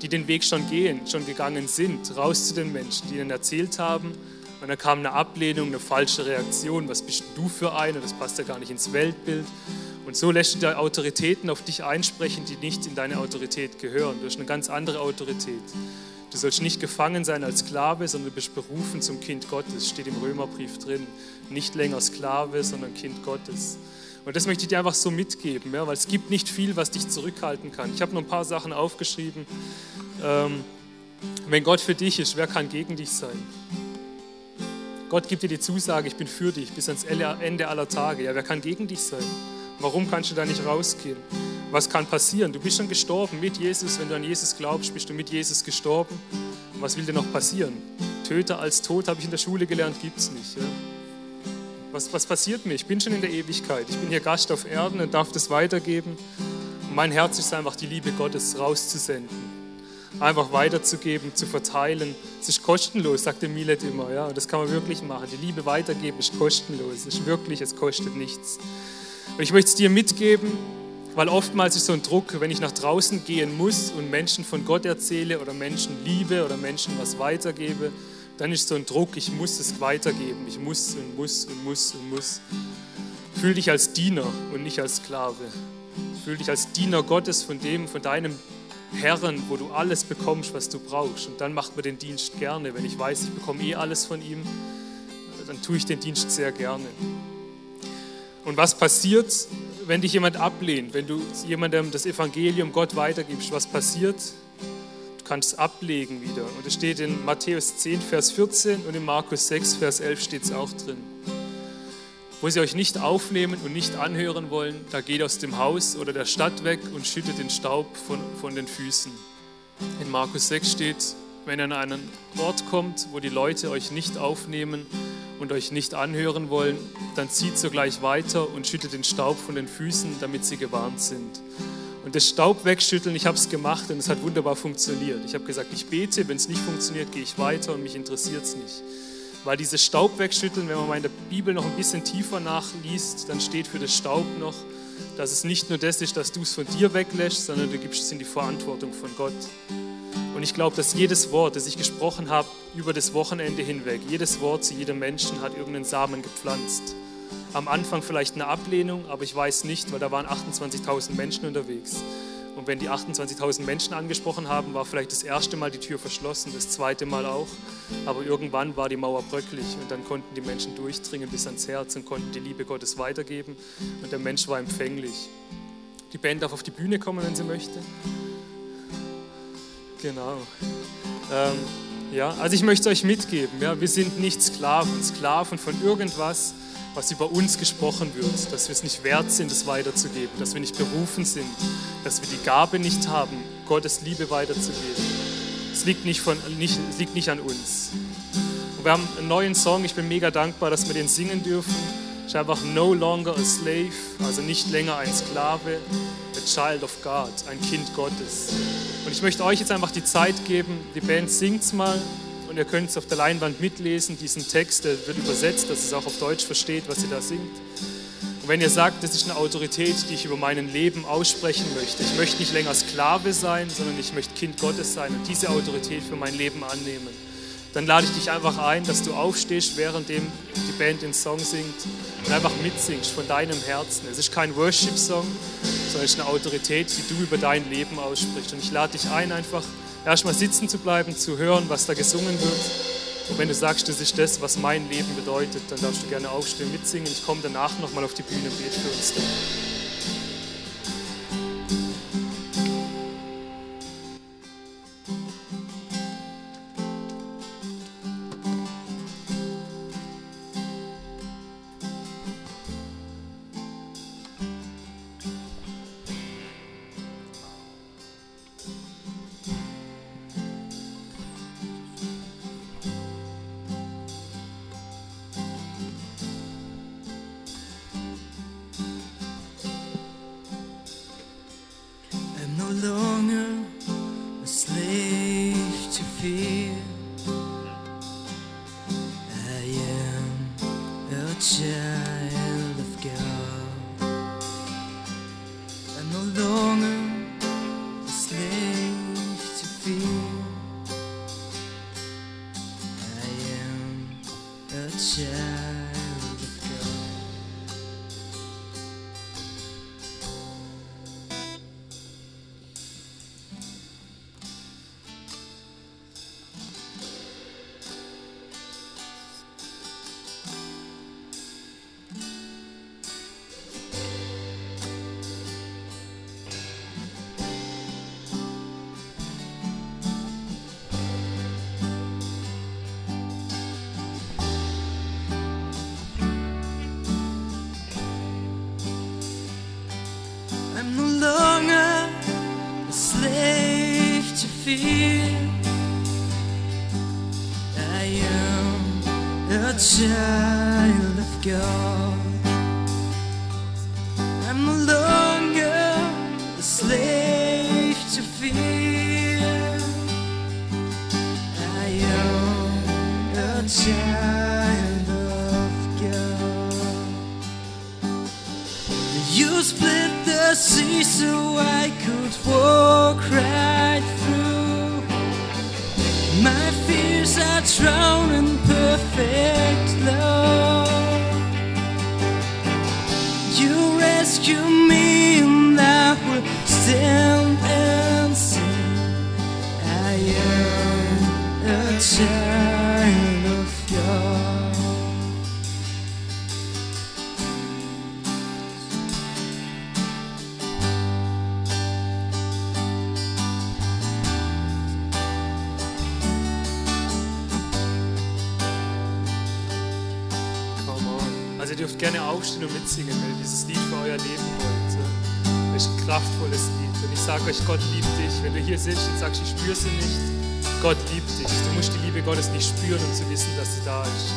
die den Weg schon gehen, schon gegangen sind, raus zu den Menschen, die ihnen erzählt haben, Und dann kam eine Ablehnung, eine falsche Reaktion. Was bist du für einer? Das passt ja gar nicht ins Weltbild. Und so lässt du die Autoritäten auf dich einsprechen, die nicht in deine Autorität gehören. Du hast eine ganz andere Autorität. Du sollst nicht gefangen sein als Sklave, sondern du bist berufen zum Kind Gottes. Steht im Römerbrief drin. Nicht länger Sklave, sondern Kind Gottes. Und das möchte ich dir einfach so mitgeben, ja, weil es gibt nicht viel, was dich zurückhalten kann. Ich habe noch ein paar Sachen aufgeschrieben. Ähm, wenn Gott für dich ist, wer kann gegen dich sein? Gott gibt dir die Zusage, ich bin für dich bis ans Ende aller Tage. Ja, wer kann gegen dich sein? Warum kannst du da nicht rausgehen? Was kann passieren? Du bist schon gestorben mit Jesus. Wenn du an Jesus glaubst, bist du mit Jesus gestorben. Was will dir noch passieren? Töter als Tod, habe ich in der Schule gelernt, gibt es nicht. Ja? Was, was passiert mir? Ich bin schon in der Ewigkeit. Ich bin hier Gast auf Erden und darf das weitergeben. Mein Herz ist einfach, die Liebe Gottes rauszusenden einfach weiterzugeben, zu verteilen. Es ist kostenlos, sagt der Milet immer. Ja? Und das kann man wirklich machen. Die Liebe weitergeben ist kostenlos. Es ist wirklich, es kostet nichts. Und ich möchte es dir mitgeben, weil oftmals ist so ein Druck, wenn ich nach draußen gehen muss und Menschen von Gott erzähle oder Menschen liebe oder Menschen was weitergebe, dann ist so ein Druck, ich muss es weitergeben. Ich muss und muss und muss und muss. Fühl dich als Diener und nicht als Sklave. Fühl dich als Diener Gottes von dem, von deinem Herren, wo du alles bekommst, was du brauchst. Und dann macht man den Dienst gerne. Wenn ich weiß, ich bekomme eh alles von ihm, dann tue ich den Dienst sehr gerne. Und was passiert, wenn dich jemand ablehnt, wenn du jemandem das Evangelium Gott weitergibst? Was passiert? Du kannst es ablegen wieder. Und es steht in Matthäus 10, Vers 14 und in Markus 6, Vers 11 steht es auch drin wo sie euch nicht aufnehmen und nicht anhören wollen, da geht aus dem Haus oder der Stadt weg und schüttet den Staub von, von den Füßen. In Markus 6 steht, wenn ihr an einen Ort kommt, wo die Leute euch nicht aufnehmen und euch nicht anhören wollen, dann zieht sogleich weiter und schüttet den Staub von den Füßen, damit sie gewarnt sind. Und das Staub wegschütteln, ich habe es gemacht und es hat wunderbar funktioniert. Ich habe gesagt, ich bete, wenn es nicht funktioniert, gehe ich weiter und mich interessiert es nicht. Weil dieses Staub wegschütteln, wenn man mal in der Bibel noch ein bisschen tiefer nachliest, dann steht für das Staub noch, dass es nicht nur das ist, dass du es von dir weglässt, sondern du gibst es in die Verantwortung von Gott. Und ich glaube, dass jedes Wort, das ich gesprochen habe über das Wochenende hinweg, jedes Wort zu jedem Menschen hat irgendeinen Samen gepflanzt. Am Anfang vielleicht eine Ablehnung, aber ich weiß nicht, weil da waren 28.000 Menschen unterwegs. Und wenn die 28.000 Menschen angesprochen haben, war vielleicht das erste Mal die Tür verschlossen, das zweite Mal auch. Aber irgendwann war die Mauer bröckelig und dann konnten die Menschen durchdringen bis ans Herz und konnten die Liebe Gottes weitergeben. Und der Mensch war empfänglich. Die Band darf auf die Bühne kommen, wenn sie möchte. Genau. Ähm, ja, also ich möchte euch mitgeben, ja, wir sind nicht Sklaven, Sklaven von irgendwas, was über uns gesprochen wird, dass wir es nicht wert sind, es weiterzugeben, dass wir nicht berufen sind, dass wir die Gabe nicht haben, Gottes Liebe weiterzugeben. Es liegt nicht, von, nicht, es liegt nicht an uns. Und wir haben einen neuen Song, ich bin mega dankbar, dass wir den singen dürfen. Ich ist einfach No Longer a Slave, also nicht länger ein Sklave, a Child of God, ein Kind Gottes. Und ich möchte euch jetzt einfach die Zeit geben, die Band singt es mal und ihr könnt es auf der Leinwand mitlesen, diesen Text, der wird übersetzt, dass es auch auf Deutsch versteht, was ihr da singt. Und wenn ihr sagt, das ist eine Autorität, die ich über mein Leben aussprechen möchte, ich möchte nicht länger Sklave sein, sondern ich möchte Kind Gottes sein und diese Autorität für mein Leben annehmen, dann lade ich dich einfach ein, dass du aufstehst, währenddem die Band den Song singt und einfach mitsingst von deinem Herzen. Es ist kein Worship-Song, sondern es ist eine Autorität, die du über dein Leben aussprichst. Und ich lade dich ein, einfach erstmal sitzen zu bleiben, zu hören, was da gesungen wird. Und wenn du sagst, das ist das, was mein Leben bedeutet, dann darfst du gerne aufstehen, mitsingen. Ich komme danach nochmal auf die Bühne und bete für uns. Dann. Feel I am a child of God. Aufstehen und mitsingen, wenn ihr dieses Lied für euer Leben wollt. Das ist ein kraftvolles Lied. Und ich sage euch, Gott liebt dich. Wenn du hier sitzt und sagst, ich spüre sie nicht, Gott liebt dich. Du musst die Liebe Gottes nicht spüren, um zu wissen, dass sie da ist.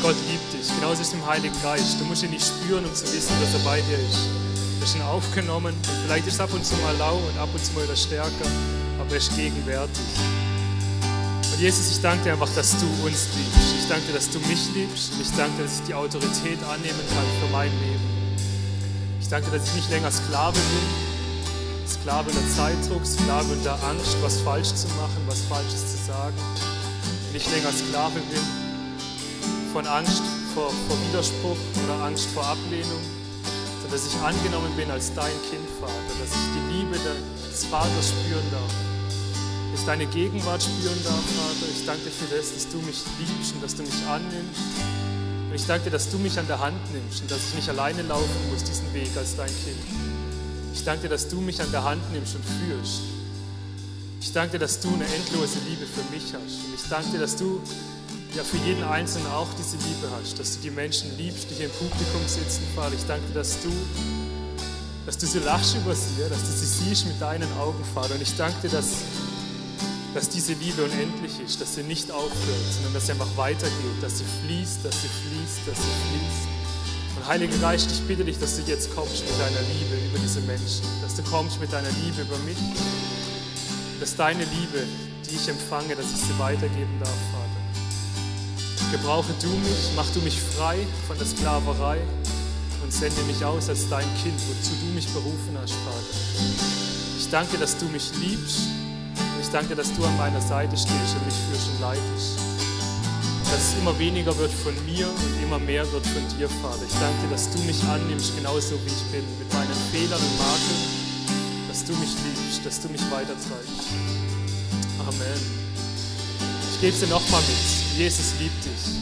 Gott liebt dich. Genauso ist es im Heiligen Geist. Du musst ihn nicht spüren, um zu wissen, dass er bei dir ist. Du hast ihn aufgenommen. Vielleicht ist es ab und zu mal lau und ab und zu mal wieder stärker, aber er ist gegenwärtig. Und Jesus, ich danke dir einfach, dass du uns liebst. Ich danke dir, dass du mich liebst. Ich danke dir, dass ich die Autorität annehmen kann für mein Leben. Ich danke dir, dass ich nicht länger Sklave bin. Sklave unter Zeitdruck, Sklave unter Angst, was falsch zu machen, was Falsches zu sagen. Nicht länger Sklave bin von Angst vor, vor Widerspruch oder Angst vor Ablehnung, sondern dass ich angenommen bin als dein Kind, Vater, dass ich die Liebe des Vaters spüren darf deine Gegenwart spüren darf, Vater. Ich danke dir für das, dass du mich liebst und dass du mich annimmst. Und ich danke dir, dass du mich an der Hand nimmst und dass ich nicht alleine laufen muss, diesen Weg als dein Kind. Ich danke dir, dass du mich an der Hand nimmst und führst. Ich danke dir, dass du eine endlose Liebe für mich hast. Und ich danke dir, dass du ja für jeden Einzelnen auch diese Liebe hast, dass du die Menschen liebst, die hier im Publikum sitzen, Vater. Ich danke dir, dass du, dass du so lachst über sie, dass du sie siehst mit deinen Augen, Vater. Und ich danke dir, dass dass diese Liebe unendlich ist, dass sie nicht aufhört, sondern dass sie einfach weitergeht, dass sie fließt, dass sie fließt, dass sie fließt. Und Heiliger Geist, ich bitte dich, dass du jetzt kommst mit deiner Liebe über diese Menschen, dass du kommst mit deiner Liebe über mich, dass deine Liebe, die ich empfange, dass ich sie weitergeben darf, Vater. Gebrauche du mich, mach du mich frei von der Sklaverei und sende mich aus als dein Kind, wozu du mich berufen hast, Vater. Ich danke, dass du mich liebst ich danke, dass du an meiner Seite stehst und mich führst und leitest. Dass es immer weniger wird von mir und immer mehr wird von dir, Vater. Ich danke dass du mich annimmst, genauso wie ich bin, mit meinen Fehlern und Makeln, dass du mich liebst, dass du mich weitertreibst. Amen. Ich gebe es dir nochmal mit. Jesus liebt dich.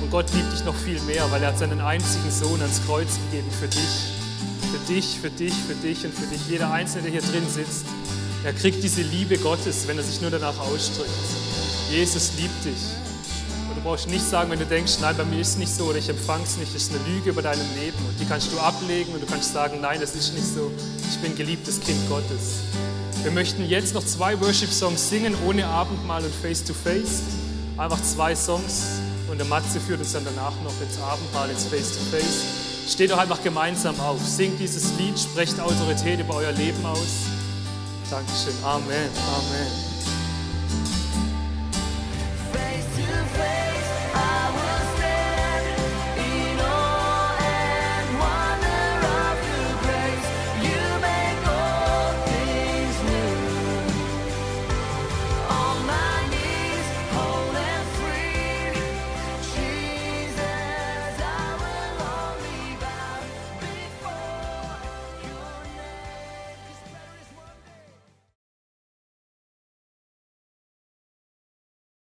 Und Gott liebt dich noch viel mehr, weil er hat seinen einzigen Sohn ans Kreuz gegeben für dich. Für dich, für dich, für dich und für dich. Jeder Einzelne, der hier drin sitzt, er kriegt diese Liebe Gottes, wenn er sich nur danach ausstreckt. Jesus liebt dich. Und du brauchst nicht sagen, wenn du denkst, nein, bei mir ist es nicht so oder ich empfange es nicht, das ist eine Lüge über deinem Leben. Und die kannst du ablegen und du kannst sagen, nein, das ist nicht so. Ich bin geliebtes Kind Gottes. Wir möchten jetzt noch zwei Worship-Songs singen, ohne Abendmahl und Face-to-Face. Einfach zwei Songs und der Matze führt uns dann danach noch ins Abendmahl, ins Face-to-Face. Steht doch einfach gemeinsam auf, singt dieses Lied, sprecht Autorität über euer Leben aus. Dankeschön. Amen. Amen.